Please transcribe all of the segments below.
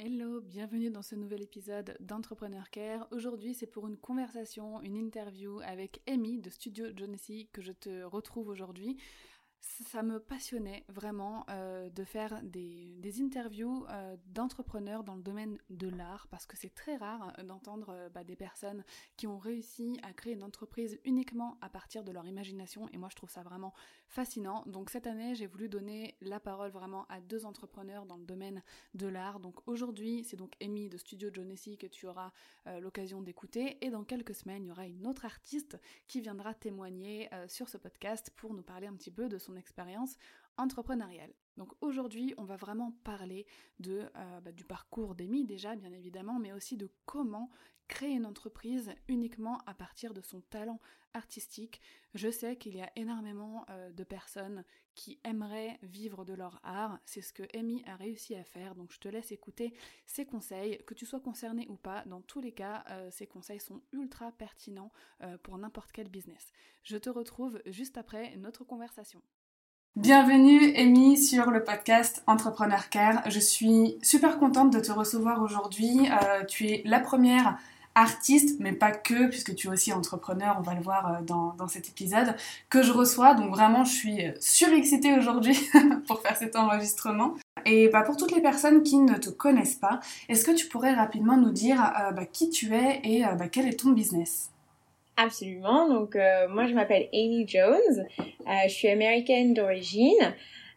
Hello, bienvenue dans ce nouvel épisode d'Entrepreneur Care. Aujourd'hui, c'est pour une conversation, une interview avec Amy de Studio Jonesy que je te retrouve aujourd'hui ça me passionnait vraiment euh, de faire des, interviews euh, d'entrepreneurs dans le domaine de l'art parce que c'est très rare euh, d'entendre bah, des personnes qui ont réussi à créer une entreprise uniquement à partir de leur imagination et moi je trouve ça vraiment fascinant. Donc cette année j'ai voulu donner la parole vraiment à deux entrepreneurs dans le domaine de l'art. Donc aujourd'hui c'est donc Amy de Studio Jonesy que tu auras l'occasion d'écouter et dans quelques semaines il y aura une autre artiste qui viendra témoigner sur ce podcast pour nous parler un petit peu de son expérience entrepreneuriale. Donc aujourd'hui, on va vraiment parler de, euh, bah, du parcours d'Amy déjà, bien évidemment, mais aussi de comment créer une entreprise uniquement à partir de son talent artistique. Je sais qu'il y a énormément euh, de personnes qui aimeraient vivre de leur art. C'est ce que Amy a réussi à faire. Donc je te laisse écouter ses conseils. Que tu sois concerné ou pas, dans tous les cas, euh, ces conseils sont ultra pertinents pour n'importe quel business. Je te retrouve juste après notre conversation. Bienvenue Amy sur le podcast Entrepreneur Care. Je suis super contente de te recevoir aujourd'hui. Euh, tu es la première artiste, mais pas que, puisque tu es aussi entrepreneur, on va le voir euh, dans, cet épisode, que je reçois. Donc vraiment, je suis surexcitée aujourd'hui pour faire cet enregistrement. Et bah, pour toutes les personnes qui ne te connaissent pas, est-ce que tu pourrais rapidement nous dire euh, bah, qui tu es et bah, quel est ton business? Absolument. Donc, euh, moi, je m'appelle Amy Jones. Euh, je suis américaine d'origine.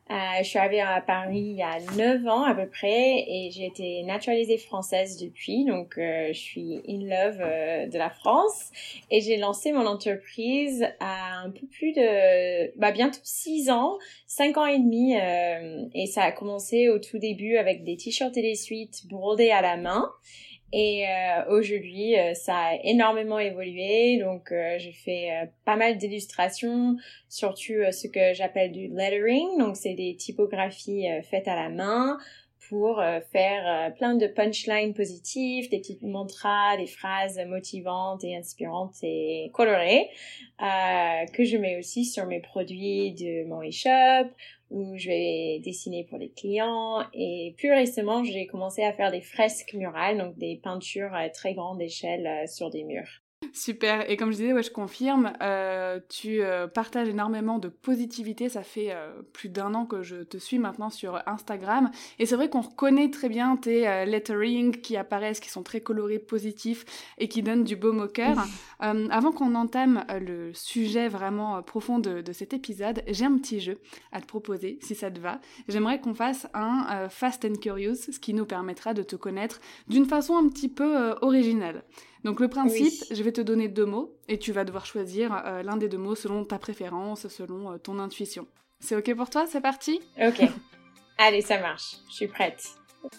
Euh, je suis arrivée à Paris il y a 9 ans à peu près et j'ai été naturalisée française depuis. Donc, je suis in love de la France et j'ai lancé mon entreprise à un peu plus de, bah, bientôt 6 ans, 5 ans et demi. et ça a commencé au tout début avec des t-shirts et des suites brodés à la main. Et euh, aujourd'hui, euh, ça a énormément évolué. Donc, euh, je fais euh, pas mal d'illustrations, surtout ce que j'appelle du lettering. Donc, c'est des typographies faites à la main pour faire plein de punchlines positives, des petites mantras, des phrases motivantes et inspirantes et colorées, que je mets aussi sur mes produits de mon e-shop où je vais dessiner pour les clients. Et plus récemment, j'ai commencé à faire des fresques murales, donc des peintures à très grande échelle euh, sur des murs. Super. Et comme je disais, ouais, je confirme, euh, tu euh, partages énormément de positivité. Ça fait euh, plus d'un an que je te suis maintenant sur Instagram. Et c'est vrai qu'on reconnaît très bien tes lettering qui apparaissent, qui sont très colorés, positifs et qui donnent du baume au cœur. avant qu'on entame le sujet vraiment profond de, de cet épisode, j'ai un petit jeu à te proposer, si ça te va. J'aimerais qu'on fasse un Fast and Curious, ce qui nous permettra de te connaître d'une façon un petit peu originale. Donc le principe, je vais te donner deux mots et tu vas devoir choisir euh, l'un des deux mots selon ta préférence, selon euh, ton intuition. C'est ok pour toi? C'est parti? Ok. Allez, ça marche. Je suis prête.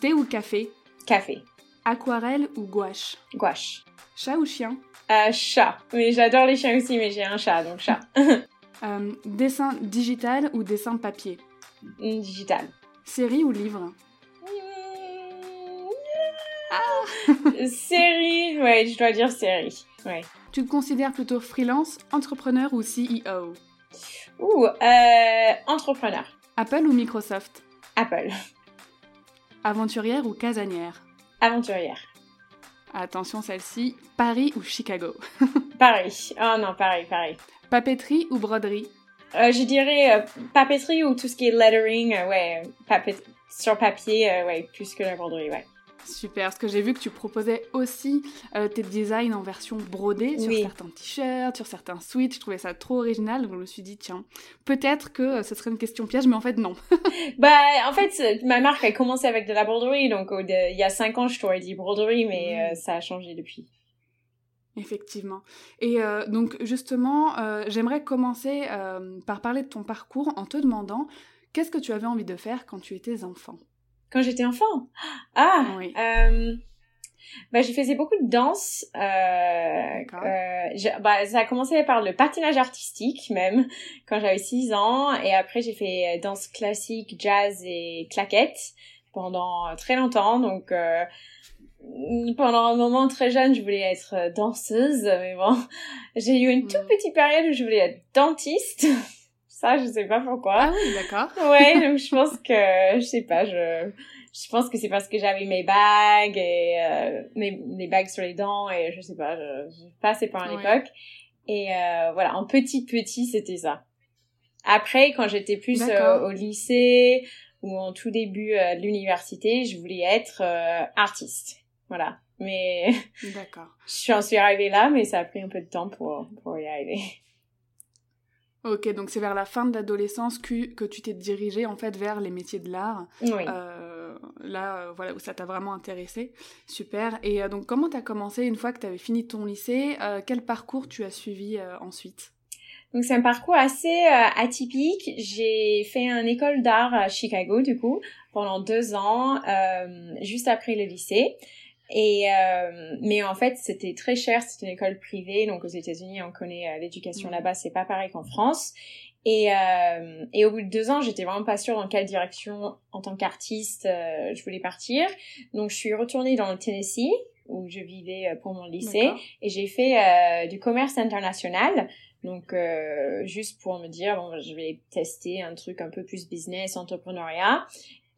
Thé ou café? Café. Aquarelle ou gouache? Gouache. Chat ou chien? Euh, Chat. Mais j'adore les chiens aussi, mais j'ai un chat, donc chat. dessin digital ou dessin papier? Digital. Série ou livre? Série, ouais, je dois dire série. Ouais. Tu te considères plutôt freelance, entrepreneur ou CEO Ouh, euh, entrepreneur. Apple ou Microsoft? Apple. Aventurière ou casanière? Aventurière. Attention celle-ci, Paris ou Chicago? Paris. Oh non, Paris, Paris. Papeterie ou broderie? Euh, Je dirais euh, papeterie ou tout ce qui est lettering, ouais, sur papier, ouais, plus que la broderie, ouais. Super, parce que j'ai vu que tu proposais aussi euh, tes designs en version brodée sur certains t-shirts, sur certains sweats. Je trouvais ça trop original, donc je me suis dit, tiens, peut-être que euh, ce serait une question piège, mais en fait, non. bah, en fait, ma marque a commencé avec de la broderie, donc il y a cinq ans, je t'aurais dit broderie, mais mmh. ça a changé depuis. Effectivement. Et donc, justement, j'aimerais commencer par parler de ton parcours en te demandant qu'est-ce que tu avais envie de faire quand tu étais enfant? Quand j'étais enfant. Ah, oui. euh, bah, j'ai faisais beaucoup de danse. Euh, euh, bah, ça a commencé par le patinage artistique même quand j'avais 6 ans et après j'ai fait danse classique, jazz et claquette pendant très longtemps. Donc euh, pendant un moment très jeune, je voulais être danseuse, mais bon, j'ai eu une toute hmm. petite période où je voulais être dentiste. Ça, je sais pas pourquoi. Ah oui, d'accord. ouais, donc je pense que, je sais pas, je, je pense que c'est parce que j'avais mes bagues et euh, mes, bagues sur les dents et je sais pas, je, je passais par une époque. Et euh, voilà, en petit petit, c'était ça. Après, quand j'étais plus euh, au lycée ou en tout début de l'université, je voulais être artiste. Voilà. Mais D'accord. j'en suis arrivée là, mais ça a pris un peu de temps pour, pour y arriver. Ok, donc c'est vers la fin de l'adolescence que, que tu t'es dirigée en fait vers les métiers de l'art. Oui. Euh, là, euh, voilà, où ça t'a vraiment intéressé. Super. Et euh, donc, comment t'as commencé une fois que t'avais fini ton lycée Quel parcours tu as suivi ensuite? Donc c'est un parcours assez atypique. J'ai fait une école d'art à Chicago du coup pendant deux ans, juste après le lycée. Et euh, mais en fait, c'était très cher. C'était une école privée, donc aux États-Unis, on connaît euh, l'éducation mm. là-bas, c'est pas pareil qu'en France. Et euh, et au bout de deux ans, j'étais vraiment pas sûre dans quelle direction, en tant qu'artiste, euh, je voulais partir. Donc, je suis retournée dans le Tennessee où je vivais euh, pour mon lycée et j'ai fait du commerce international. Donc, juste pour me dire, bon, je vais tester un truc un peu plus business, entrepreneuriat.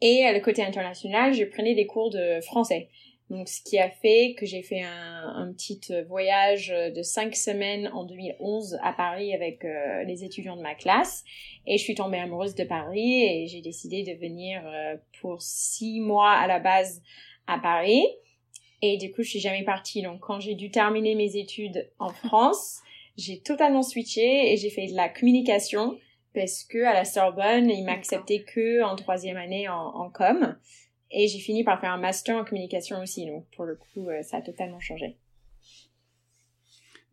Et le côté international, je prenais des cours de français. Donc, ce qui a fait que j'ai fait un, un, petit voyage de cinq semaines en 2011 à Paris avec euh, les étudiants de ma classe. Et je suis tombée amoureuse de Paris et j'ai décidé de venir euh, pour six mois à la base à Paris. Et du coup, je suis jamais partie. Donc, quand j'ai dû terminer mes études en France, j'ai totalement switché et j'ai fait de la communication parce que à la Sorbonne, ils m'acceptaient que en troisième année en, en com. Et j'ai fini par faire un master en communication aussi, donc pour le coup, euh, ça a totalement changé.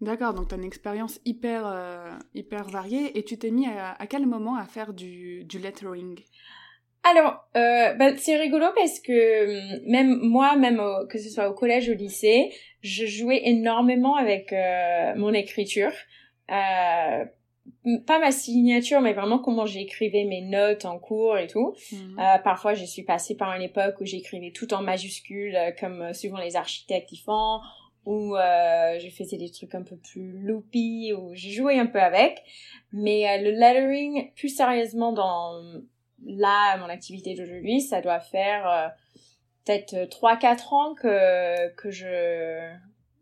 D'accord, donc tu as une expérience hyper, euh, hyper variée et tu t'es mis à, quel moment à faire du, du lettering? Alors, euh, bah, c'est rigolo parce que hum, même moi, même que ce soit au collège ou au lycée, je jouais énormément avec mon écriture. Euh, pas ma signature, mais vraiment comment j'écrivais mes notes en cours et tout. Mhm. Euh, parfois, je suis passée par une époque où j'écrivais tout en majuscule, euh, comme euh, souvent les architectes y font, ou euh, je faisais des trucs un peu plus loopy, ou j'ai joué un peu avec. Mais le lettering, plus sérieusement dans là, mon activité d'aujourd'hui, ça doit faire peut-être 3-4 ans que, que je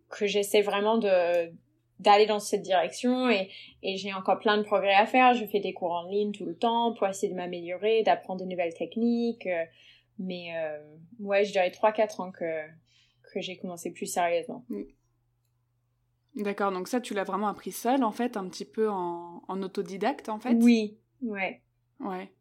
que j'essaie vraiment de d'aller dans cette direction et, et j'ai encore plein de progrès à faire. Je fais des cours en ligne tout le temps pour essayer de m'améliorer, d'apprendre de nouvelles techniques. Euh, mais euh, ouais, je dirais 3-4 ans que, que j'ai commencé plus sérieusement. Mm. D'accord, donc ça, tu l'as vraiment appris seul, en fait, un petit peu en, en autodidacte, en fait? Oui, ouais. Ouais.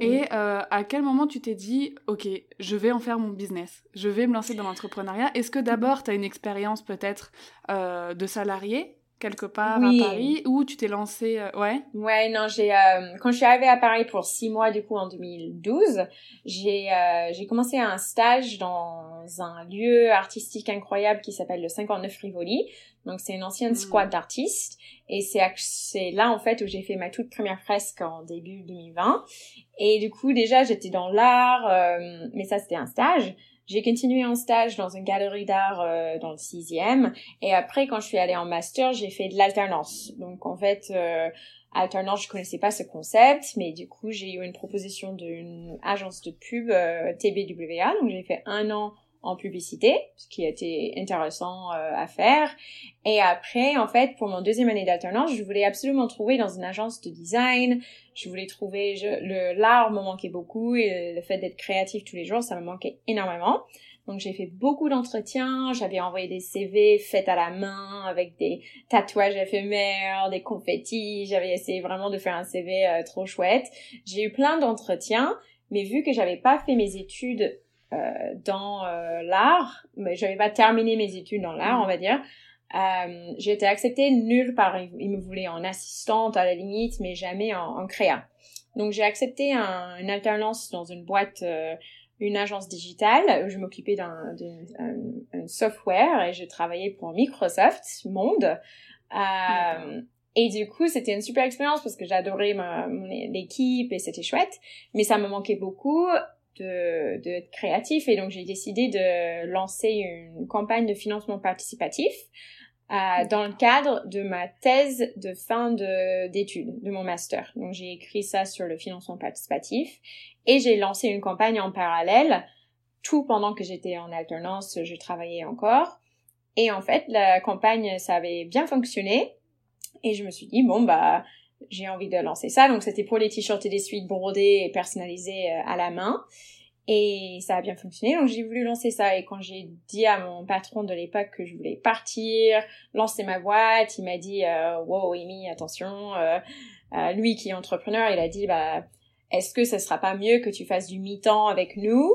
Et euh, à quel moment tu t'es dit, ok, je vais en faire mon business, je vais me lancer dans l'entrepreneuriat. Est-ce que d'abord tu as une expérience peut-être euh, de salarié quelque part à Paris ou tu t'es lancé euh, ouais? Ouais non j'ai euh, quand je suis arrivée à Paris pour six mois du coup en 2012 j'ai euh, j'ai commencé un stage dans un lieu artistique incroyable qui s'appelle le 59 Rivoli donc c'est une ancienne hmm. squad d'artistes et c'est là en fait où j'ai fait ma toute première fresque en début 2020 et du coup déjà j'étais dans l'art mais ça c'était un stage j'ai continué en stage dans une galerie d'art euh, dans le sixième. Et après, quand je suis allée en master, j'ai fait de l'alternance. Donc, en fait, euh, alternance, je connaissais pas ce concept, mais du coup, j'ai eu une proposition d'une agence de pub euh, TBWA. Donc, j'ai fait un an en publicité, ce qui été intéressant euh, à faire. Et après, en fait, pour mon deuxième année d'alternance, je voulais absolument trouver dans une agence de design. Je voulais trouver le l'art me manquait beaucoup et le fait d'être créatif tous les jours, ça me manquait énormément. Donc j'ai fait beaucoup d'entretiens, j'avais envoyé des CV faits à la main avec des tatouages éphémères, des confettis, j'avais essayé vraiment de faire un CV euh, trop chouette. J'ai eu plein d'entretiens, mais vu que j'avais pas fait mes études dans euh, l'art, mais j'avais pas terminé mes études dans l'art, on va dire, euh, j'ai été acceptée nulle part. Ils me voulaient en assistante à la limite, mais jamais en, en créa. Donc j'ai accepté un, une alternance dans une boîte euh, une agence digitale où je m'occupais d'un software et je travaillais pour Microsoft Monde. Euh, et du coup, c'était une super expérience parce que j'adorais l'équipe et c'était chouette, mais ça me manquait beaucoup de d'être créatif et donc j'ai décidé de lancer une campagne de financement participatif euh, dans le cadre de ma thèse de fin d'études, de mon master. Donc j'ai écrit ça sur le financement participatif et j'ai lancé une campagne en parallèle, tout pendant que j'étais en alternance, je travaillais encore. Et en fait, la campagne, ça avait bien fonctionné. Et je me suis dit, bon, bah, j'ai envie de lancer ça. Donc, c'était pour les t-shirts et les suites brodés et personnalisés euh, à la main. Et ça a bien fonctionné, donc j'ai voulu lancer ça. Et quand j'ai dit à mon patron de l'époque que je voulais partir, lancer ma boîte, il m'a dit euh, Wow, Amy, attention. Euh, euh, lui qui est entrepreneur, il a dit bah est-ce que ce sera pas mieux que tu fasses du mi-temps avec nous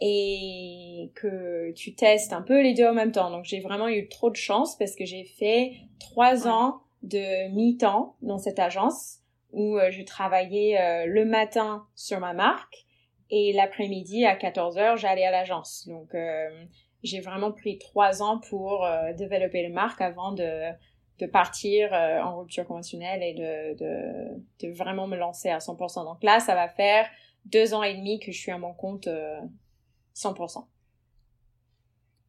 et que tu testes un peu les deux en même temps? Donc j'ai vraiment eu trop de chance parce que j'ai fait trois ans de mi-temps dans cette agence où euh, je travaillais euh, le matin sur ma marque et l'après-midi à 14 heures j'allais à l'agence. Donc euh, j'ai vraiment pris trois ans pour développer le marque avant de de partir en rupture conventionnelle et de, de, de, vraiment me lancer à 100%. Donc là, ça va faire deux ans et demi que je suis à mon compte euh, 100%.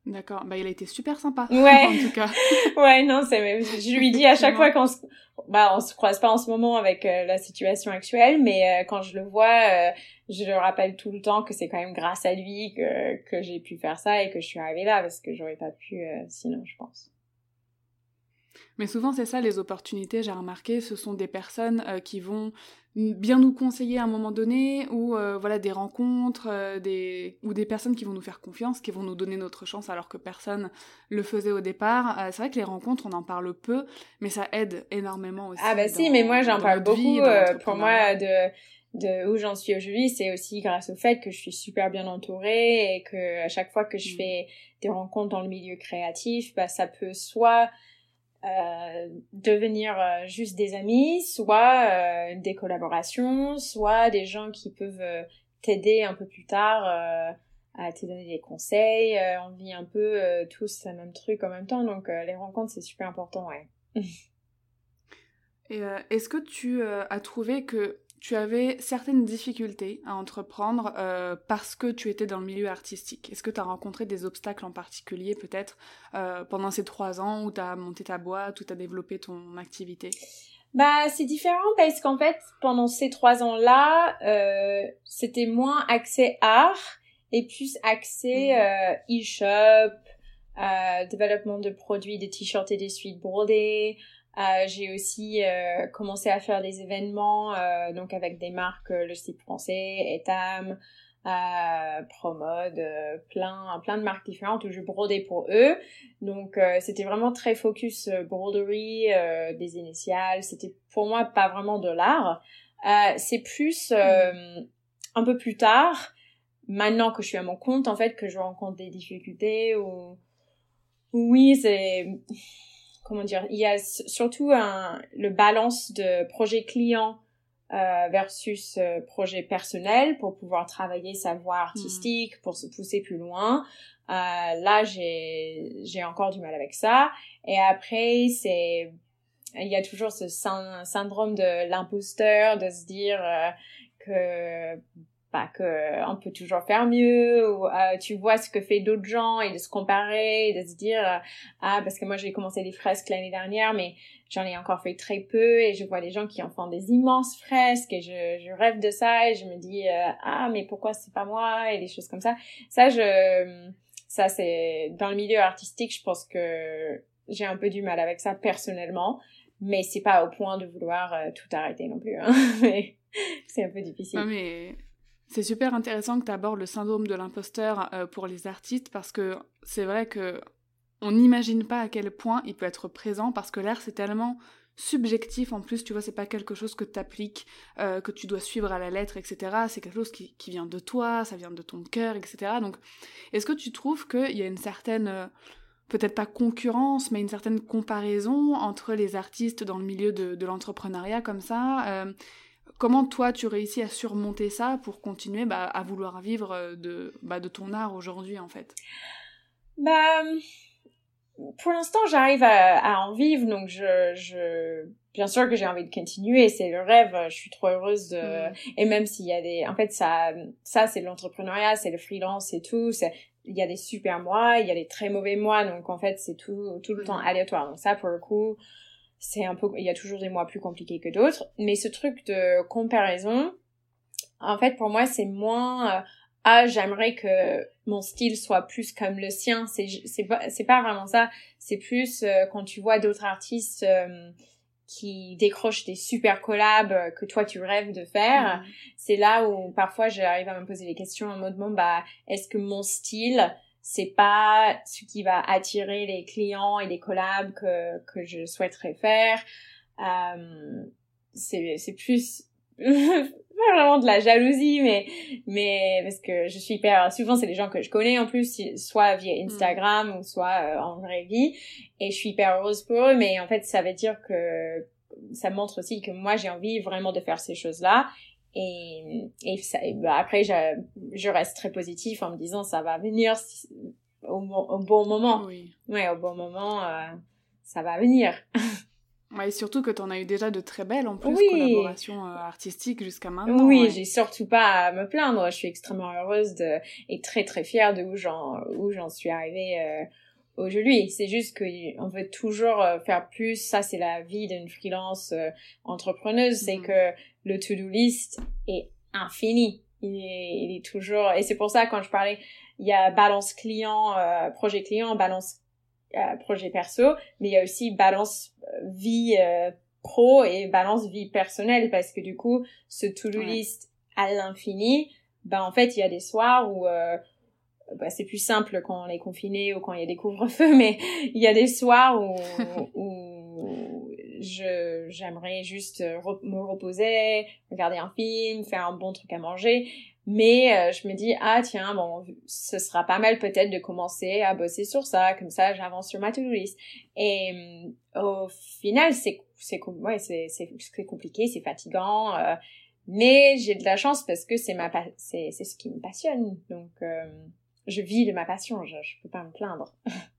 D'accord, bah il a été super sympa. Ouais. en tout cas. ouais, non, c'est je lui dis à chaque fois qu'on se bah on se croise pas en ce moment avec euh, la situation actuelle, mais euh, quand je le vois, je le rappelle tout le temps que c'est quand même grâce à lui que que j'ai pu faire ça et que je suis arrivée là parce que j'aurais pas pu sinon, je pense. Mais souvent, c'est ça, les opportunités, j'ai remarqué, ce sont des personnes euh, qui vont bien nous conseiller à un moment donné, ou euh, voilà, des rencontres, euh, des... ou des personnes qui vont nous faire confiance, qui vont nous donner notre chance alors que personne le faisait au départ. c'est vrai que les rencontres, on en parle peu, mais ça aide énormément aussi. Ah bah si, mais moi j'en parle beaucoup. pour moi, de de où j'en suis aujourd'hui, c'est aussi grâce au fait que je suis super bien entourée et que à chaque fois que je mmh. fais des rencontres dans le milieu créatif, bah ça peut soit euh, devenir euh, juste des amis, soit euh, des collaborations, soit des gens qui peuvent t'aider un peu plus tard à te donner des conseils. on vit un peu tous le même truc en même temps, donc les rencontres c'est super important, ouais. Et est-ce que tu as trouvé que tu avais certaines difficultés à entreprendre euh, parce que tu étais dans le milieu artistique. Est-ce que tu as rencontré des obstacles en particulier peut-être euh, pendant ces trois ans où tu as monté ta boîte, où tu as développé ton activité? Bah, c'est différent parce qu'en fait, pendant ces trois ans-là, euh, c'était moins accès art et plus accès mmh. e-shop, développement de produits, des t-shirts et des suites brodées, euh, j'ai aussi euh, commencé à faire des événements, euh, donc avec des marques, le site français, Etam, Promode, plein, plein de marques différentes où je brodais pour eux. Donc c'était vraiment très focus broderie, des initiales. C'était pour moi pas vraiment de l'art. c'est plus un peu plus tard, maintenant que je suis à mon compte, en fait, que je rencontre des difficultés ou oui, c'est comment dire, il y a surtout un, le balance de projet client euh, versus euh, projet personnel pour pouvoir travailler sa voix hmm. artistique, pour se pousser plus loin. Euh, là, j'ai encore du mal avec ça. Et après, c'est il y a toujours ce syndrome de l'imposteur, de se dire euh, que bah, que on peut toujours faire mieux ou euh, tu vois ce que fait d'autres gens et de se comparer et de se dire euh, ah parce que moi j'ai commencé les fresques l'année dernière mais j'en ai encore fait très peu et je vois des gens qui en font des immenses fresques et je, je rêve de ça et je me dis euh, ah mais pourquoi c'est pas moi et des choses comme ça ça je ça c'est dans le milieu artistique, je pense que j'ai un peu du mal avec ça personnellement, mais c'est pas au point de vouloir euh, tout arrêter non plus. Hein. c'est un peu difficile. C'est super intéressant que tu abordes le syndrome de l'imposteur euh, pour les artistes parce que c'est vrai que on n'imagine pas à quel point il peut être présent parce que l'art c'est tellement subjectif en plus, tu vois, c'est pas quelque chose que tu appliques, euh, que tu dois suivre à la lettre, etc. C'est quelque chose qui, vient de toi, ça vient de ton cœur, etc. Donc, est-ce que tu trouves qu'il y a une certaine, euh, peut-être pas concurrence, mais une certaine comparaison entre les artistes dans le milieu de, l'entrepreneuriat comme ça euh, Comment toi tu réussis à surmonter ça pour continuer bah, à vouloir vivre de, bah, de ton art aujourd'hui en fait? Bah pour l'instant, j'arrive à, en vivre, donc je, je, bien sûr que j'ai envie de continuer, c'est le rêve, je suis trop heureuse de, et même s'il y a des, en fait, ça, ça, c'est l'entrepreneuriat, c'est le freelance et tout, il y a des super mois, il y a des très mauvais mois, donc en fait, c'est tout, tout le temps aléatoire. Donc ça, pour le coup, c'est un peu, il y a toujours des mois plus compliqués que d'autres, mais ce truc de comparaison, en fait, pour moi, c'est moins, euh, ah j'aimerais que mon style soit plus comme le sien c'est c'est pas c'est pas vraiment ça c'est plus euh, quand tu vois d'autres artistes euh, qui décrochent des super collabs que toi tu rêves de faire mm. c'est là où parfois j'arrive à me poser les questions en mode bon bah est-ce que mon style c'est pas ce qui va attirer les clients et les collabs que que je souhaiterais faire c'est c'est plus pas vraiment de la jalousie, mais, mais parce que je suis hyper, souvent c'est les gens que je connais en plus, soit via mm. Instagram ou soit euh, en vraie vie, et je suis hyper heureuse pour eux, mais en fait ça veut dire que ça montre aussi que moi j'ai envie vraiment de faire ces choses-là, et, et, ça, bah, après je, je reste très positif en me disant ça va venir au, au bon moment. Oui. Ouais, au bon moment, euh, ça va venir. et surtout que tu en as eu déjà de très belles en plus collaborations euh, artistiques jusqu'à maintenant. Oui, j'ai surtout pas à me plaindre. Je suis extrêmement heureuse de et très très fière de où j'en où j'en suis arrivée euh, aujourd'hui. C'est juste qu'on veut toujours faire plus. Ça, c'est la vie d'une freelance euh, entrepreneuse. C'est mhm. que le to-do list est infini. Il est, il est toujours et c'est pour ça quand je parlais, il y a balance client, projet client, balance projet perso, mais il y a aussi balance euh, vie euh, pro et balance vie personnelle parce que du coup, ce to-do list à l'infini, ben en fait, il y a des soirs où euh, bah, c'est plus simple quand on est confiné ou quand il y a des couvre-feux, mais il y a des soirs où, où je j'aimerais juste me reposer, regarder un film, faire un bon truc à manger mais euh, je me dis, ah tiens, bon, ce sera pas mal peut-être de commencer à bosser sur ça, comme ça j'avance sur ma to-do list. Et euh, au final, c'est c'est c'est compliqué, c'est fatigant, euh, mais j'ai de la chance parce que c'est ma c'est c'est ce qui me passionne. Donc je vis de ma passion, je, je peux pas me plaindre.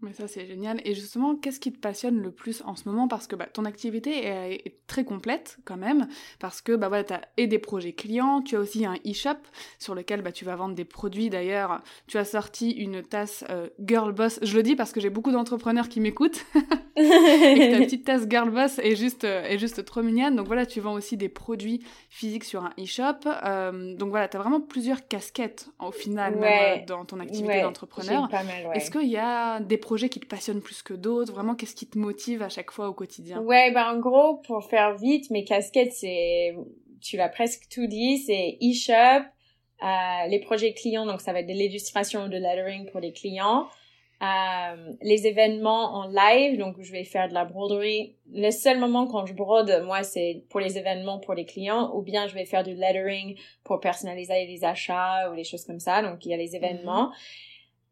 Mais ça, c'est génial. Et justement, qu'est-ce qui te passionne le plus en ce moment? Parce que bah, ton activité est, très complète quand même, parce que bah, voilà, tu as et des projets clients, tu as aussi un e-shop sur lequel bah, tu vas vendre des produits. D'ailleurs, tu as sorti une tasse euh, Girl Boss. Je le dis parce que j'ai beaucoup d'entrepreneurs qui m'écoutent. et ta petite tasse Girl Boss est juste, euh, est juste trop mignonne. Donc voilà, tu vends aussi des produits physiques sur un e-shop. Euh, donc voilà, tu as vraiment plusieurs casquettes au final, même dans ton activité d'entrepreneur. Est-ce qu'il y a des projets qui te passionnent plus que d'autres? Vraiment, qu'est-ce qui te motive à chaque fois au quotidien? Ouais, bah en gros, pour faire vite, mes casquettes, c'est, tu l'as presque tout dit, c'est e-shop, euh, les projets clients, donc ça va être de l'illustration ou de lettering pour les clients. Euh, les événements en live, donc je vais faire de la broderie. Le seul moment quand je brode, moi, c'est pour les événements pour les clients, ou bien je vais faire du lettering pour personnaliser les achats ou les choses comme ça. Donc il y a les événements.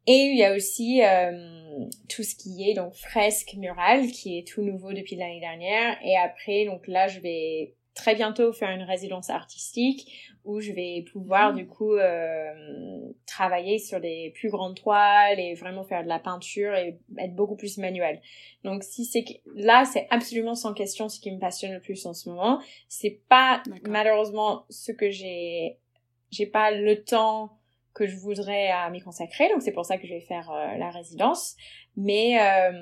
Et il y a aussi euh, tout ce qui est donc fresque murale qui est tout nouveau depuis l'année dernière. Et après donc là je vais très bientôt faire une résidence artistique où je vais pouvoir mmh. du coup euh, travailler sur des plus grandes toiles et vraiment faire de la peinture et être beaucoup plus manuel. Donc si c'est là c'est absolument sans question ce qui me passionne le plus en ce moment. C'est pas malheureusement ce que j'ai j'ai pas le temps que je voudrais à m'y consacrer. Donc c'est pour ça que je vais faire euh, la résidence. Mais euh,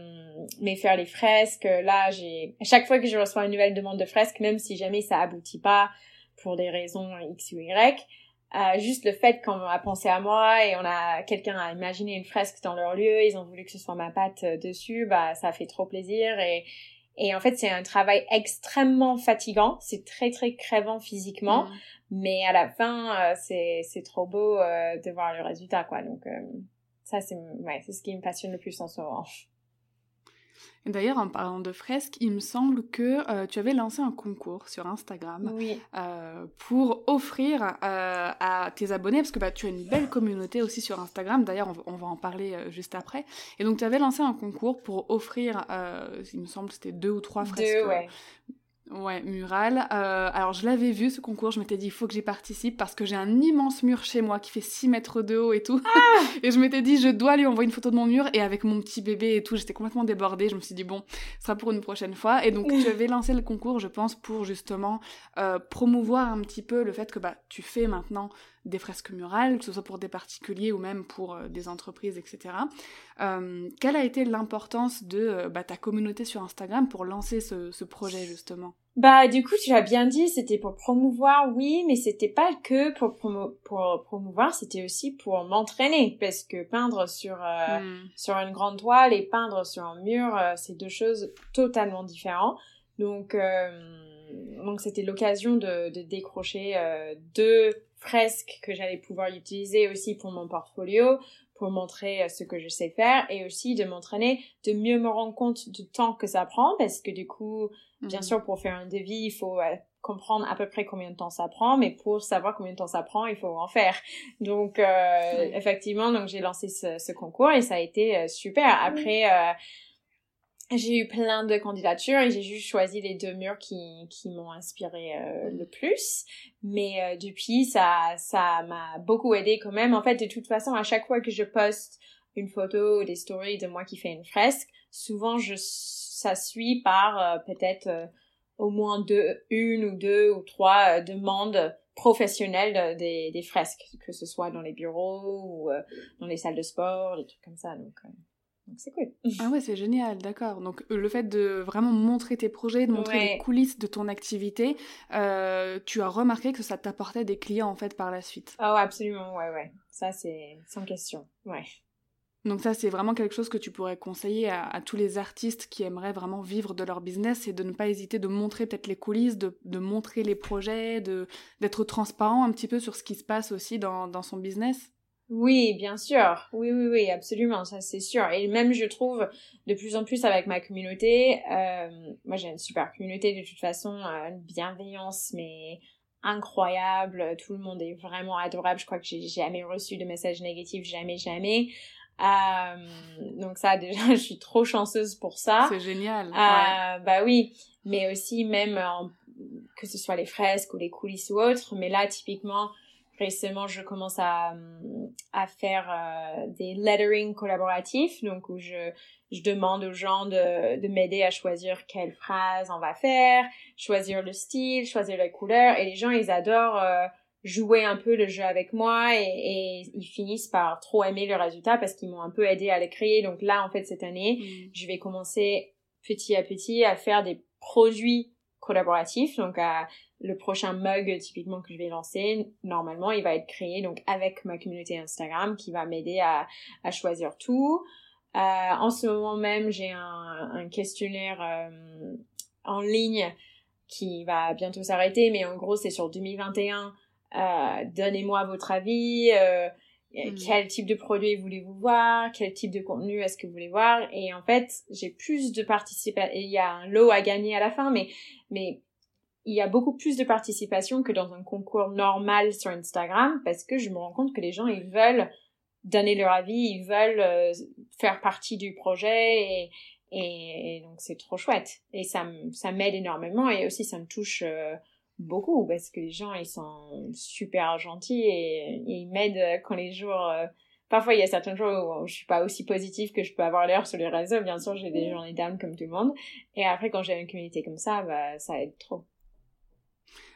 mais faire les fresques, là j'ai à chaque fois que je reçois une nouvelle demande de fresque, même si jamais ça aboutit pas pour des raisons X ou Y, euh, juste le fait qu'on a pensé à moi et on a quelqu'un a imaginé une fresque dans leur lieu, ils ont voulu que ce soit ma patte euh, dessus, bah ça fait trop plaisir et et en fait c'est un travail extrêmement fatigant, c'est très très crevant physiquement, mm. mais à la fin euh, c'est c'est trop beau de voir le résultat quoi. Donc ça c'est ouais, c'est ce qui me passionne le plus en ce moment. D'ailleurs, en parlant de fresques, il me semble que euh, tu avais lancé un concours sur Instagram euh, pour offrir euh, à tes abonnés, parce que bah, tu as une belle communauté aussi sur Instagram, d'ailleurs on, va en parler juste après, et donc tu avais lancé un concours pour offrir, il me semble que c'était deux ou trois fresques deux, ouais. Ouais, mural. Euh, alors je l'avais vu ce concours, je m'étais dit il faut que j'y participe parce que j'ai un immense mur chez moi qui fait 6 mètres de haut et tout. Ah et je m'étais dit je dois lui envoyer une photo de mon mur et avec mon petit bébé et tout, j'étais complètement débordée. Je me suis dit bon, ce sera pour une prochaine fois. Et donc avais lancé le concours, je pense, pour justement euh, promouvoir un petit peu le fait que bah tu fais maintenant des fresques murales, que ce soit pour des particuliers ou même pour euh, des entreprises, etc. Euh, quelle a été l'importance de bah, ta communauté sur Instagram pour lancer ce, ce projet justement? Bah du coup tu l'as bien dit, c'était pour promouvoir, oui, mais c'était pas que pour, pour promouvoir, c'était aussi pour m'entraîner parce que peindre sur hmm. sur une grande toile et peindre sur un mur, c'est deux choses totalement différentes. Donc donc c'était l'occasion de, de décrocher deux fresques que j'allais pouvoir utiliser aussi pour mon portfolio, pour montrer euh, ce que je sais faire et aussi de m'entraîner, de mieux me rendre compte du temps que ça prend parce que du coup, bien mhm. sûr, pour faire un devis, il faut euh, comprendre à peu près combien de temps ça prend, mais pour savoir combien de temps ça prend, il faut en faire. Donc, euh, effectivement, donc j'ai lancé ce, ce, concours et ça a été super. Après, j'ai eu plein de candidatures et j'ai juste choisi les deux murs qui, qui m'ont inspiré euh, le plus. Mais euh, depuis, ça ça m'a beaucoup aidé quand même. En fait, de toute façon, à chaque fois que je poste une photo ou des stories de moi qui fais une fresque, souvent je ça suit par euh, peut-être au moins deux, une ou deux ou trois demandes professionnelles des, des fresques, que ce soit dans les bureaux ou dans les salles de sport, des trucs comme ça. Donc donc c'est cool. Ah ouais, c'est génial, d'accord. Donc euh, le fait de vraiment montrer tes projets, de montrer les coulisses de ton activité, euh, tu as remarqué que ça t'apportait des clients en fait par la suite. Oh absolument, ouais, ouais. Ça c'est sans question, ouais. Donc ça, c'est vraiment quelque chose que tu pourrais conseiller à, tous les artistes qui aimeraient vraiment vivre de leur business, et de ne pas hésiter de montrer peut-être les coulisses, de, de montrer les projets, de d'être transparent un petit peu sur ce qui se passe aussi dans, dans son business. Oui, bien sûr. Oui, oui, oui, absolument, ça c'est sûr. Et même je trouve de plus en plus avec ma communauté, euh, moi j'ai une super communauté de toute façon, euh, une bienveillance mais incroyable. Tout le monde est vraiment adorable. Je crois que j'ai jamais reçu de message négatif, jamais, jamais. Euh, donc ça déjà, je suis trop chanceuse pour ça. C'est génial. Euh, Bah oui, mais aussi même que ce soit les fresques ou les coulisses ou autres. Mais là, typiquement récemment, je commence à, à faire euh, des lettering collaboratifs, donc où je, je demande aux gens de, de m'aider à choisir quelle phrase on va faire, choisir le style, choisir la couleur, et les gens, ils adorent euh, jouer un peu le jeu avec moi et, et, ils finissent par trop aimer le résultat parce qu'ils m'ont un peu aidé à le créer. Donc là, en fait, cette année, mm. je vais commencer petit à petit à faire des produits collaboratifs, donc le prochain mug typiquement que je vais lancer, normalement, il va être créé donc avec ma communauté Instagram qui va m'aider à, à choisir tout. Euh, en ce moment même, j'ai un, un questionnaire euh, en ligne qui va bientôt s'arrêter, mais en gros, c'est sur 2021. Euh, Donnez-moi votre avis. Euh, hmm. Quel type de produit voulez-vous voir? Quel type de contenu est-ce que vous voulez voir? Et en fait, j'ai plus de participants. Il y a un lot à gagner à la fin, mais mais il y a beaucoup plus de participation que dans un concours normal sur Instagram parce que je me rends compte que les gens ils veulent donner leur avis, ils veulent euh, faire partie du projet et, et, donc c'est trop chouette et ça ça m'aide énormément et aussi ça me touche euh, beaucoup parce que les gens ils sont super gentils et, ils m'aident quand les jours euh, parfois il y a certains jours où je suis pas aussi positive que je peux avoir l'air sur les réseaux. Bien sûr j'ai des journées down comme tout le monde. Et après quand j'ai une communauté comme ça bah ça aide trop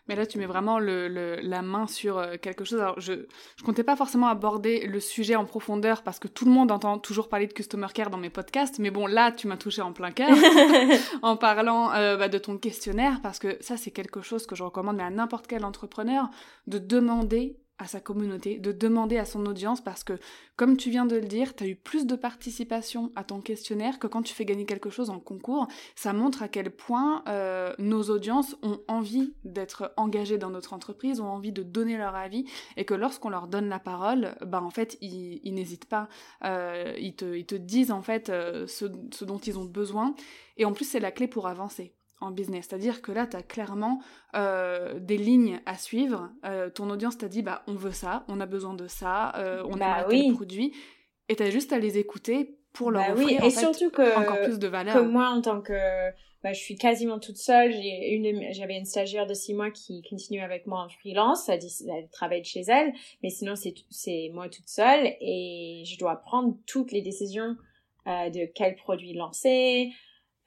mais là, tu mets vraiment le, la main sur euh, quelque chose. Alors, je ne comptais pas forcément aborder le sujet en profondeur parce que tout le monde entend toujours parler de customer care dans mes podcasts. Mais bon, là, tu m'as touché en plein cœur en parlant euh, bah, de ton questionnaire parce que ça, c'est quelque chose que je recommande à n'importe quel entrepreneur de demander à sa communauté, de demander à son audience parce que, comme tu viens de le dire, tu as eu plus de participation à ton questionnaire que quand tu fais gagner quelque chose en concours. Ça montre à quel point euh, nos audiences ont envie d'être engagées dans notre entreprise, ont envie de donner leur avis et que lorsqu'on leur donne la parole, bah en fait, ils, n'hésitent pas. Euh, ils, te, disent en fait euh, ce, ce dont ils ont besoin. Et en plus, c'est la clé pour avancer en business. C'est-à-dire que là, tu as clairement euh, des lignes à suivre. Euh, ton audience t'a dit, bah, on veut ça, on a besoin de ça, euh, on a bah tel produit. Et tu as juste à les écouter pour leur bah offrir oui. et surtout que, encore plus de valeur. Que moi, en tant que... Bah, je suis quasiment toute seule. J'ai une, j'avais une stagiaire de six mois qui continue avec moi en freelance. Elle, elle travaille de chez elle, mais sinon c'est c'est moi toute seule et je dois prendre toutes les décisions de quel produit lancer,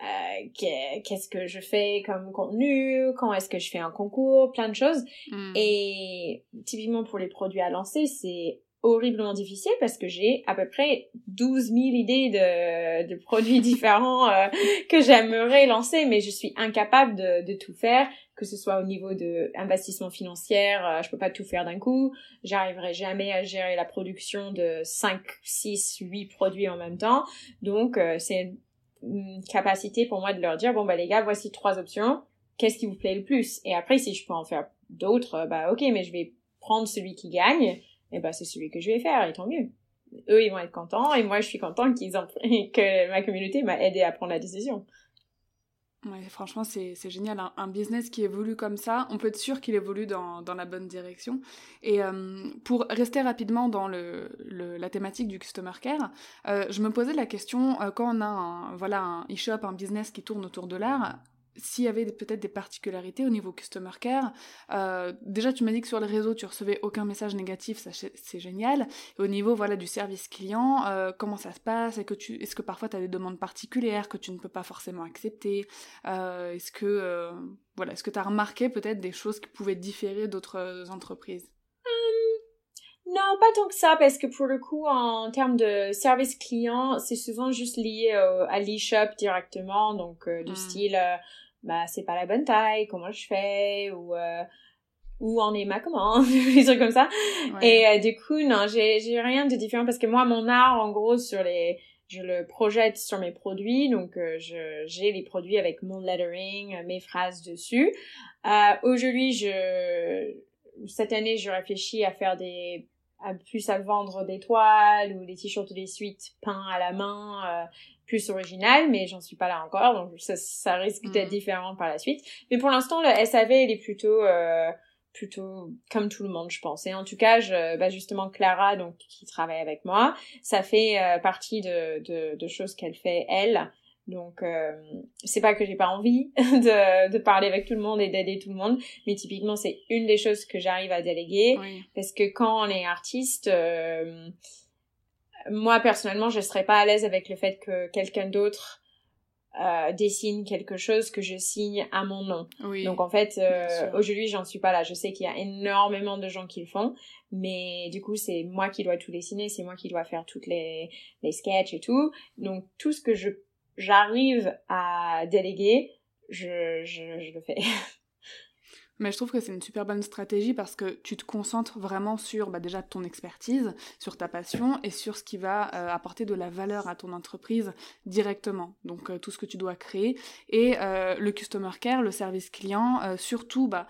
euh, qu'est-ce que je fais comme contenu, quand est-ce que je fais un concours, plein de choses. Hmm. Et typiquement pour les produits à lancer, c'est horriblement difficile parce que j'ai à peu près 12 000 idées de, de produits différents euh, que j'aimerais lancer, mais je suis incapable de, de, tout faire, que ce soit au niveau de investissement financier, euh, je peux pas tout faire d'un coup, j'arriverai jamais à gérer la production de 5, 6, 8 produits en même temps, donc euh, c'est capacité pour moi de leur dire bon bah les gars voici trois options. Qu'est-ce qui vous plaît le plus? Et après si je peux en faire d'autres bah ok mais je vais prendre celui qui gagne et bah c'est celui que je vais faire et tant mieux. Eux ils vont être contents et moi je suis content qu'ils ont que ma communauté m'a aidé à prendre la décision Franchement, c'est génial. Un, business qui évolue comme ça, on peut être sûr qu'il évolue dans, dans, la bonne direction. Et euh, pour rester rapidement dans le, le, la thématique du customer care, euh, je me posais la question, euh, quand on a un, voilà, un e-shop, un business qui tourne autour de l'art, s'il y avait peut-être des particularités au niveau customer care, euh, déjà tu m'as dit que sur les réseaux tu recevais aucun message négatif, ça c'est génial. Et au niveau voilà du service client, euh, comment ça se passe? Est-ce que tu, est-ce que parfois tu as des demandes particulières que tu ne peux pas forcément accepter? Euh, Est-ce que voilà, est-ce que tu as remarqué peut-être des choses qui pouvaient différer d'autres entreprises? Hum, non, pas tant que ça, parce que pour le coup, en termes de service client, c'est souvent juste lié à l'e-shop directement, donc du hum. style, bah c'est pas la bonne taille, comment je fais ou euh, où en est ma commande, des trucs comme ça. Et euh, du coup non, j'ai j'ai rien de différent parce que moi mon art en gros sur les je le projette sur mes produits, donc euh, je j'ai les produits avec mon lettering, mes phrases dessus. Euh, Aujourd'hui, je cette année, je réfléchis à faire des à plus à vendre des toiles ou des t-shirts ou des suites peints à la main plus original, mais j'en suis pas là encore, donc ça, ça risque d'être mm. différent par la suite. Mais pour l'instant, le SAV, il est plutôt euh, plutôt comme tout le monde, je pense. Et en tout cas, je, bah justement, Clara, donc qui travaille avec moi, ça fait euh, partie de, de, de choses qu'elle fait elle. Donc euh, c'est pas que j'ai pas envie de, de parler avec tout le monde et d'aider tout le monde, mais typiquement c'est une des choses que j'arrive à déléguer parce que quand on est artiste, euh, moi personnellement je serais pas à l'aise avec le fait que quelqu'un d'autre euh, dessine quelque chose que je signe à mon nom. Donc en fait euh, aujourd'hui j'en suis pas là. Je sais qu'il y a énormément de gens qui le font, mais du coup c'est moi qui dois tout dessiner, c'est moi qui dois faire toutes les les sketchs et tout. Donc tout ce que je j'arrive à déléguer, je je, je le fais. Mais je trouve que c'est une super bonne stratégie parce que tu te concentres vraiment sur bah, déjà ton expertise, sur ta passion et sur ce qui va euh, apporter de la valeur à ton entreprise directement. Donc euh, tout ce que tu dois créer. Et euh, le customer care, le service client, surtout, bah,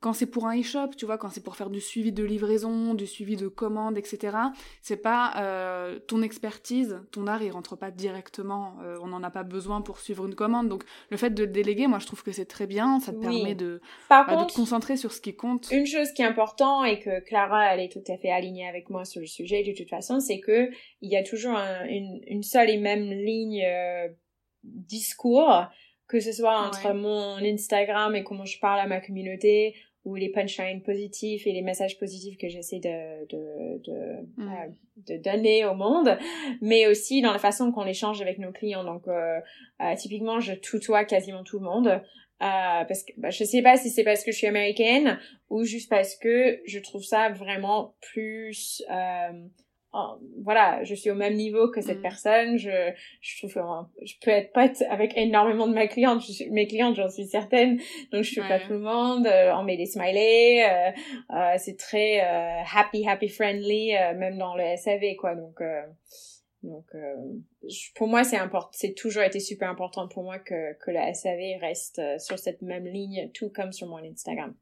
quand c'est pour un e-shop, tu vois, quand c'est pour faire du suivi de livraison, du suivi de commandes, etc., c'est pas euh, ton expertise, ton art, il rentre pas directement. Euh, on n'en a pas besoin pour suivre une commande. Donc, le fait de déléguer, moi, je trouve que c'est très bien. Ça te permet de, bah, de te concentrer sur ce qui compte. Une chose qui est importante et que Clara, elle est tout à fait alignée avec moi sur le sujet de toute façon, c'est que il y a toujours une, une, seule et même ligne euh, discours que ce soit entre mon Instagram et comment je parle à ma communauté ou les punchlines positifs et les messages positifs que j'essaie de, de, de, mm. euh, de, donner au monde, mais aussi dans la façon qu'on échange avec nos clients. Donc, euh, euh, typiquement, je tutoie quasiment tout le monde. parce que bah, je sais pas si c'est parce que je suis américaine ou juste parce que je trouve ça vraiment plus voilà, je suis au même niveau que cette mm. personne. Je, je trouve que je peux être pote avec énormément de mes clientes. mes clientes, j'en suis certaine. Donc, je suis pas tout le monde. Euh, on met des smileys. Euh, euh, c'est très euh, happy, happy, friendly, même dans le SAV, quoi. Donc, donc pour moi, c'est important. C'est toujours été super important pour moi que, que le SAV reste sur cette même ligne, tout comme sur mon Instagram.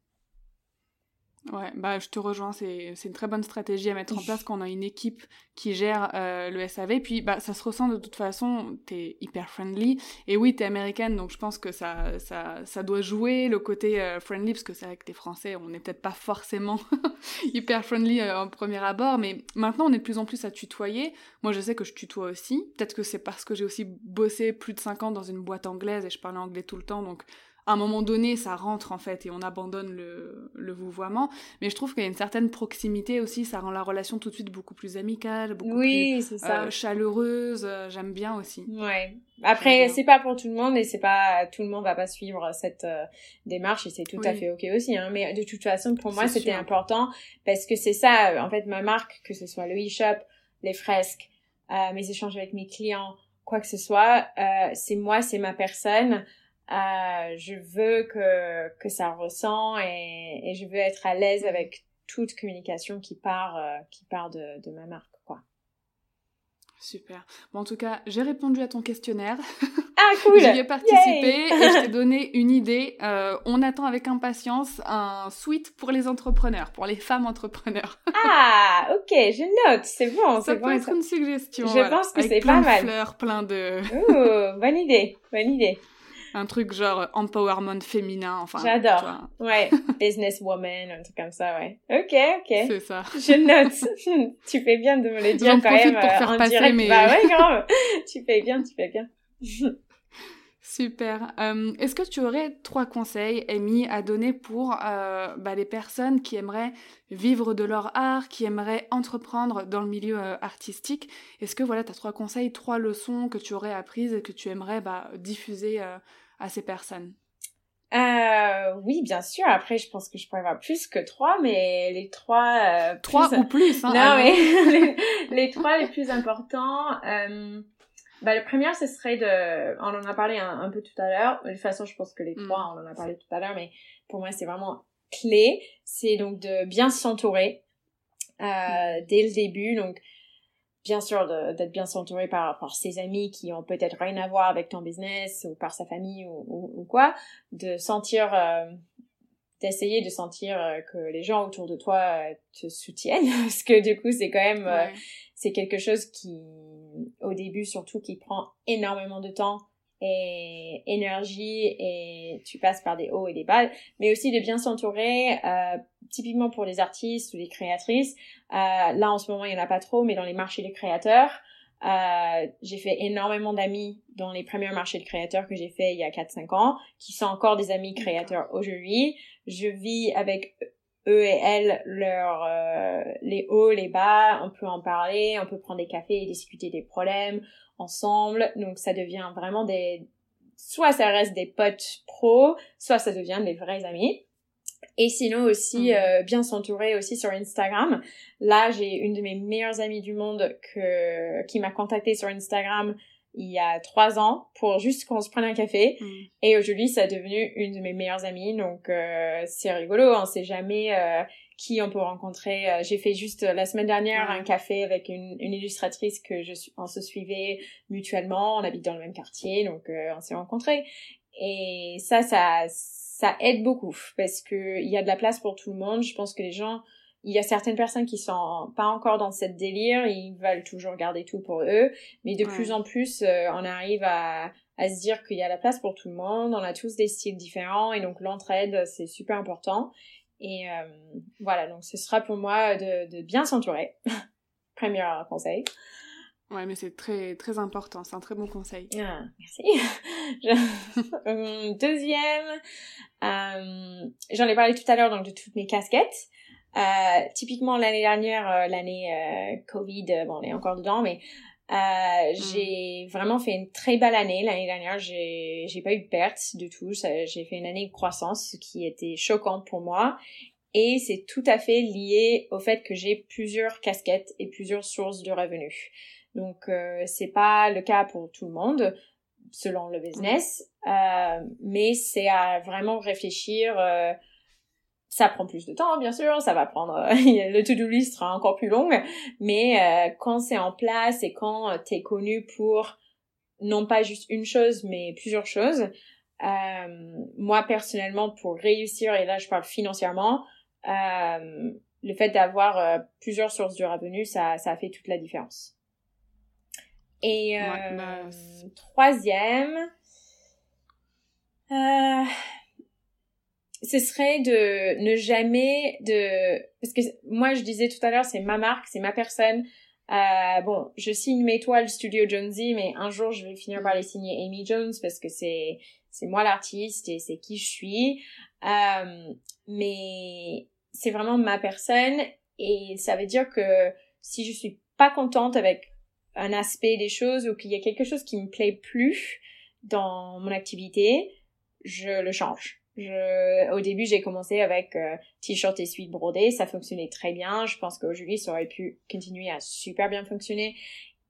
Ouais, bah je te rejoins, c'est une très bonne stratégie à mettre en place quand on a une équipe qui gère euh, le SAV. Puis bah ça se ressent de toute façon, t'es hyper friendly. Et oui, t'es américaine, donc je pense que ça, ça, ça doit jouer le côté euh, friendly, parce que c'est vrai que t'es français, on n'est peut-être pas forcément hyper friendly euh, en premier abord, mais maintenant on est de plus en plus à tutoyer. Moi je sais que je tutoie aussi. Peut-être que c'est parce que j'ai aussi bossé plus de 5 ans dans une boîte anglaise et je parlais anglais tout le temps, donc à un moment donné, ça rentre en fait et on abandonne le, le vouvoiement. Mais je trouve qu'il y a une certaine proximité aussi, ça rend la relation tout de suite beaucoup plus amicale, beaucoup plus euh, chaleureuse. Euh, j'aime bien aussi. Ouais. Après, c'est pas pour tout le monde et c'est pas tout le monde va pas suivre cette euh, démarche et c'est tout à fait ok aussi. Hein. Mais de toute façon, pour moi, c'était important parce que c'est ça, en fait, ma marque, que ce soit le e-shop, les fresques, mes échanges avec mes clients, quoi que ce soit, c'est moi, c'est ma personne. Euh, je veux que, que ça ressent et, et je veux être à l'aise mm. avec toute communication qui part, euh, qui part de, de ma marque, quoi. Super. Bon, en tout cas, j'ai répondu à ton questionnaire. Ah, cool! J'y ai participé et je t'ai donné une idée. Euh, on attend avec impatience un suite pour les entrepreneurs, pour les femmes entrepreneurs. ah, ok, je note. C'est bon, c'est bon. Ça peut être une suggestion. Je pense que c'est pas mal. Plein de fleurs, plein de... Ouh, bonne idée, bonne idée un truc genre empowerment féminin, enfin. J'adore. Ouais, businesswoman, un truc comme ça, ouais. Ok, ok. C'est ça. Je note. tu fais bien de me le dire quand même. pour faire en passer direct. Mes... Bah ouais, grave. tu fais bien, tu fais bien. Super. Euh, Est-ce que tu aurais trois conseils, Amy, à donner pour euh, bah, les personnes qui aimeraient vivre de leur art, qui aimeraient entreprendre dans le milieu euh, artistique? Est-ce que voilà, tu as trois conseils, trois leçons que tu aurais apprises et que tu aimerais bah, diffuser euh, à ces personnes? Euh, oui, bien sûr. Après, je pense que je pourrais avoir plus que trois, mais les trois... Euh, trois ou plus, hein, Non, mais les, les, trois les plus importants... Euh, bah, le premier, ce serait de... On en a parlé un, peu tout à l'heure. De toute façon, je pense que les trois, mm. on en a parlé tout à l'heure, mais pour moi, c'est vraiment clé. C'est donc de bien s'entourer euh, mm. dès le début. Donc, bien sûr d'être bien s'entourer par, par ses amis qui ont peut-être rien à voir avec ton business ou par sa famille ou, ou, quoi, de sentir, euh, d'essayer de sentir euh, que les gens autour de toi euh, te soutiennent. Parce que du coup c'est quand même c'est quelque chose qui au début surtout qui prend énormément de temps et énergie et tu passes par des hauts et des bas, mais aussi de bien s'entourer, euh, typiquement pour les artistes ou les créatrices. Euh, là en ce moment il y en a pas trop, mais dans les marchés des créateurs, euh, j'ai fait énormément d'amis dans les premiers marchés de créateurs que j'ai fait il y a 4-5 ans, qui sont encore des amis créateurs aujourd'hui. Je vis avec eux et elles leur euh, les hauts, les bas, on peut en parler, on peut prendre des cafés et discuter des problèmes, ensemble. Donc ça devient vraiment des... Soit ça reste des potes pros, soit ça devient des vrais amis. Et sinon aussi, mm. euh, bien s'entourer aussi sur Instagram. Là, j'ai une de mes meilleures amies du monde que, qui m'a contacté sur Instagram il y a trois ans pour juste qu'on se prenne un café. Mm. Et aujourd'hui, ça est devenu une de mes meilleures amies. Donc, euh, c'est rigolo. On sait jamais euh, qui on peut rencontrer. Euh, j'ai fait juste euh, la semaine dernière un café avec une, une, illustratrice que je suis, on se suivait mutuellement. On habite dans le même quartier, donc euh, on s'est rencontrés. Et ça, ça, ça aide beaucoup parce que il y a de la place pour tout le monde. Je pense que les gens, il y a certaines personnes qui sont pas encore dans cette délire, ils veulent toujours garder tout pour eux, mais de plus en plus, on arrive à, à se dire qu'il y a la place pour tout le monde, on a tous des styles différents et donc l'entraide, c'est super important. Et euh, voilà, donc ce sera pour moi de, de bien s'entourer. Premier conseil. Ouais, mais c'est très très important, c'est un très bon conseil. Ah, merci. Euh, deuxième, euh, j'en ai parlé tout à l'heure donc de toutes mes casquettes. Euh, typiquement l'année dernière, euh, l'année Covid, bon on est encore dedans, mais euh, mm. j'ai vraiment fait une très belle année l'année dernière. J'ai j'ai pas eu de perte du tout. J'ai fait une année de croissance, ce qui était choquant pour moi. et c'est tout à fait lié au fait que j'ai plusieurs casquettes et plusieurs sources de revenus. Donc euh, c'est pas le cas pour tout le monde selon le business, euh, mais c'est à vraiment réfléchir. Euh, ça prend plus de temps, bien sûr, ça va prendre le to-do list sera encore plus long, mais quand c'est en place et quand tu es connu pour non pas juste une chose, mais plusieurs choses. moi personnellement, pour réussir, et là je parle financièrement, euh, le fait d'avoir euh, plusieurs sources de revenus, ça, ça fait toute la différence. Et euh, bah, troisième, euh, ce serait de ne jamais de parce que moi je disais tout à l'heure c'est ma marque c'est ma personne euh, bon je signe mes toiles Studio Jonesy mais un jour je vais finir par les signer Amy Jones parce que c'est c'est moi l'artiste et c'est qui je suis euh, mais c'est vraiment ma personne et ça veut dire que si je suis pas contente avec un aspect des choses ou qu'il y a quelque chose qui me plaît plus dans mon activité, je le change. Je, au début, j'ai commencé avec euh, t-shirt et suite brodé, ça fonctionnait très bien. Je pense qu'aujourd'hui, ça aurait pu continuer à super bien fonctionner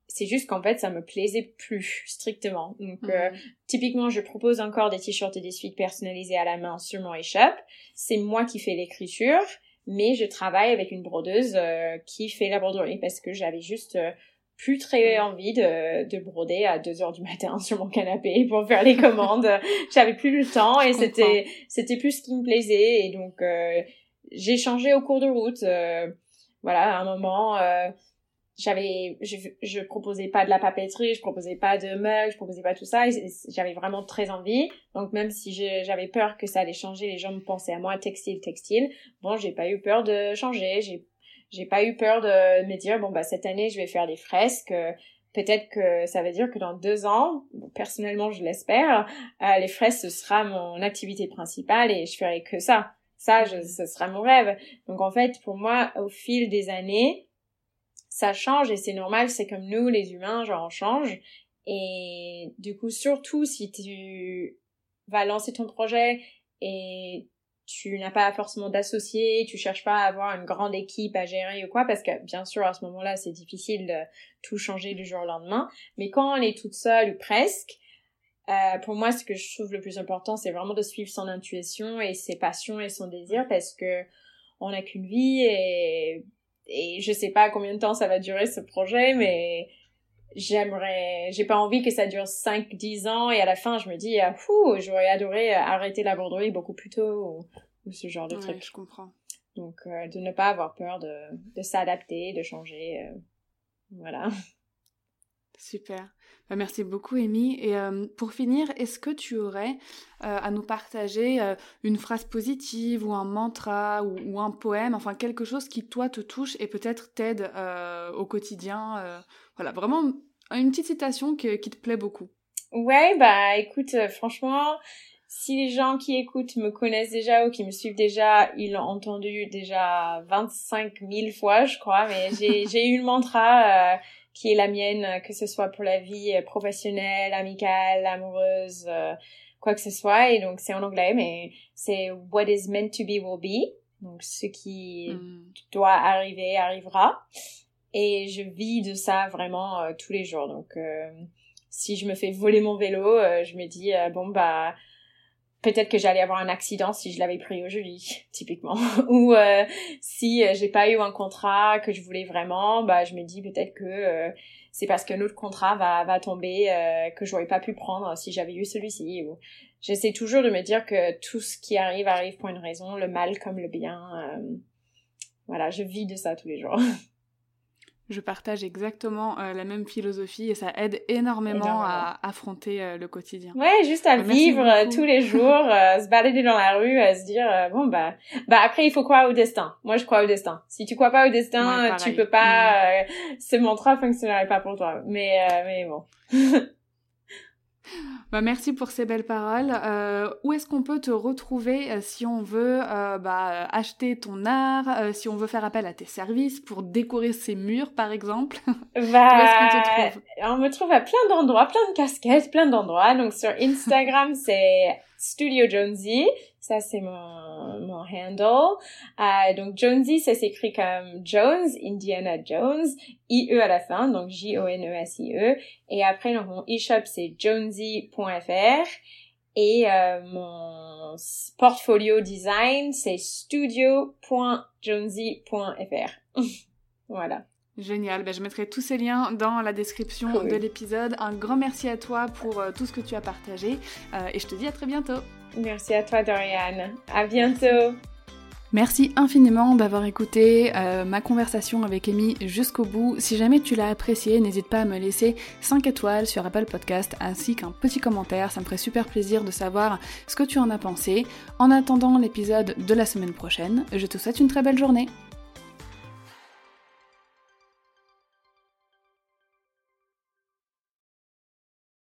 c'est juste qu'en fait ça me plaisait plus strictement donc euh, mhm. typiquement je propose encore des t-shirts et des suites personnalisés à la main sur mon e-shop c'est moi qui fais l'écriture mais je travaille avec une brodeuse euh, qui fait la broderie parce que j'avais juste euh, plus très envie de, de broder à 2 heures du matin sur mon canapé pour faire les commandes. J'avais plus le temps et c'était c'était plus ce qui me plaisait et donc j'ai changé au cours de route voilà à un moment j'avais je, je proposais pas de la papeterie je proposais pas de mugs je proposais pas tout ça j'avais vraiment très envie. Donc même si j'avais peur que ça allait changer les gens me pensaient à moi textile textile. Bon j'ai pas eu peur de changer j'ai j'ai pas eu peur de me dire bon bah cette année je vais faire des fresques. Peut-être que ça veut dire que dans deux ans personnellement je l'espère euh, les fresques ce sera mon activité principale et je ferai que ça. Ça je, ce sera mon rêve. Donc en fait pour moi au fil des années ça change et c'est normal, c'est comme nous les humains, genre on change. Et du coup, surtout si tu vas lancer ton projet et tu n'as pas forcément d'associés, tu cherches pas à avoir une grande équipe à gérer ou quoi, parce que bien sûr à ce moment-là c'est difficile de tout changer du jour au lendemain, mais quand on est toute seule ou presque, euh, pour moi ce que je trouve le plus important c'est vraiment de suivre son intuition et ses passions et son désir parce que on n'a qu'une vie et et je sais pas combien de temps ça va durer ce projet, mais j'aimerais, j'ai pas envie que ça dure 5, 10 ans et à la fin je me dis, ah, fou, j'aurais adoré arrêter la broderie beaucoup plus tôt ou, ce genre de ouais, truc. je comprends. Donc, euh, de ne pas avoir peur de, de s'adapter, de changer. Euh, voilà. Super. Bah, merci beaucoup, Amy. Et euh, pour finir, est-ce que tu aurais euh, à nous partager euh, une phrase positive ou un mantra ou, un poème, enfin quelque chose qui, toi, te touche et peut-être t'aide au quotidien Voilà, vraiment une petite citation qui te plaît beaucoup. Ouais, bah écoute, franchement, si les gens qui écoutent me connaissent déjà ou qui me suivent déjà, ils l'ont entendu déjà 25 000 fois, je crois, mais j'ai eu le mantra qui est la mienne, euh, que ce soit pour la vie euh, professionnelle, amicale, amoureuse, euh, quoi que ce soit. Et donc c'est en anglais, mais c'est What is meant to be will be. Donc ce qui hmm. doit arriver arrivera. Et je vis de ça vraiment tous les jours. Donc si je me fais voler mon vélo, je me dis bon bah peut-être que j'allais avoir un accident si je l'avais pris au jeudi, typiquement. Ou euh, si euh, j'ai pas eu un contrat que je voulais vraiment, bah je me dis peut-être que euh, c'est parce qu'un autre contrat va va tomber que j'aurais pas pu prendre si j'avais eu celui-ci. Ou j'essaie toujours de me dire que tout ce qui arrive arrive pour une raison, le mal comme le bien. voilà, je vis de ça tous les jours. Je partage exactement euh, la même philosophie et ça aide énormément, à affronter euh, le quotidien. Ouais, juste à vivre euh, tous les jours, se balader dans la rue, à se dire bon bah bah après il faut croire au destin. Moi je crois au destin. Si tu crois pas au destin, tu peux pas mm. ce mantra fonctionnerait pas pour toi. Mais mais bon. Bah, merci pour ces belles paroles. Euh, où est-ce qu'on peut te retrouver euh, si on veut euh, bah, acheter ton art, si on veut faire appel à tes services pour décorer ses murs, par exemple? Bah, Où est-ce qu'on te trouve? On me trouve à plein d'endroits, plein de casquettes, plein d'endroits. Donc sur Instagram, c'est Studio Jonesy. Ça, c'est mon, mon handle. Euh, donc, Jonesy, ça s'écrit comme Jones, Indiana Jones, I-E à la fin, donc J-O-N-E-S-I-E. E. Et après, donc, mon e-shop, c'est jonesy.fr. Et euh, mon portfolio design, c'est studio.jonesy.fr. voilà. Génial, ben, je mettrai tous ces liens dans la description de l'épisode. Un grand merci à toi pour euh, tout ce que tu as partagé euh, et je te dis à très bientôt. Merci à toi Dorian. À bientôt. Merci infiniment d'avoir écouté euh, ma conversation avec Amy jusqu'au bout. Si jamais tu l'as apprécié, n'hésite pas à me laisser 5 étoiles sur Apple Podcast ainsi qu'un petit commentaire. Ça me ferait super plaisir de savoir ce que tu en as pensé. En attendant l'épisode de la semaine prochaine, je te souhaite une très belle journée.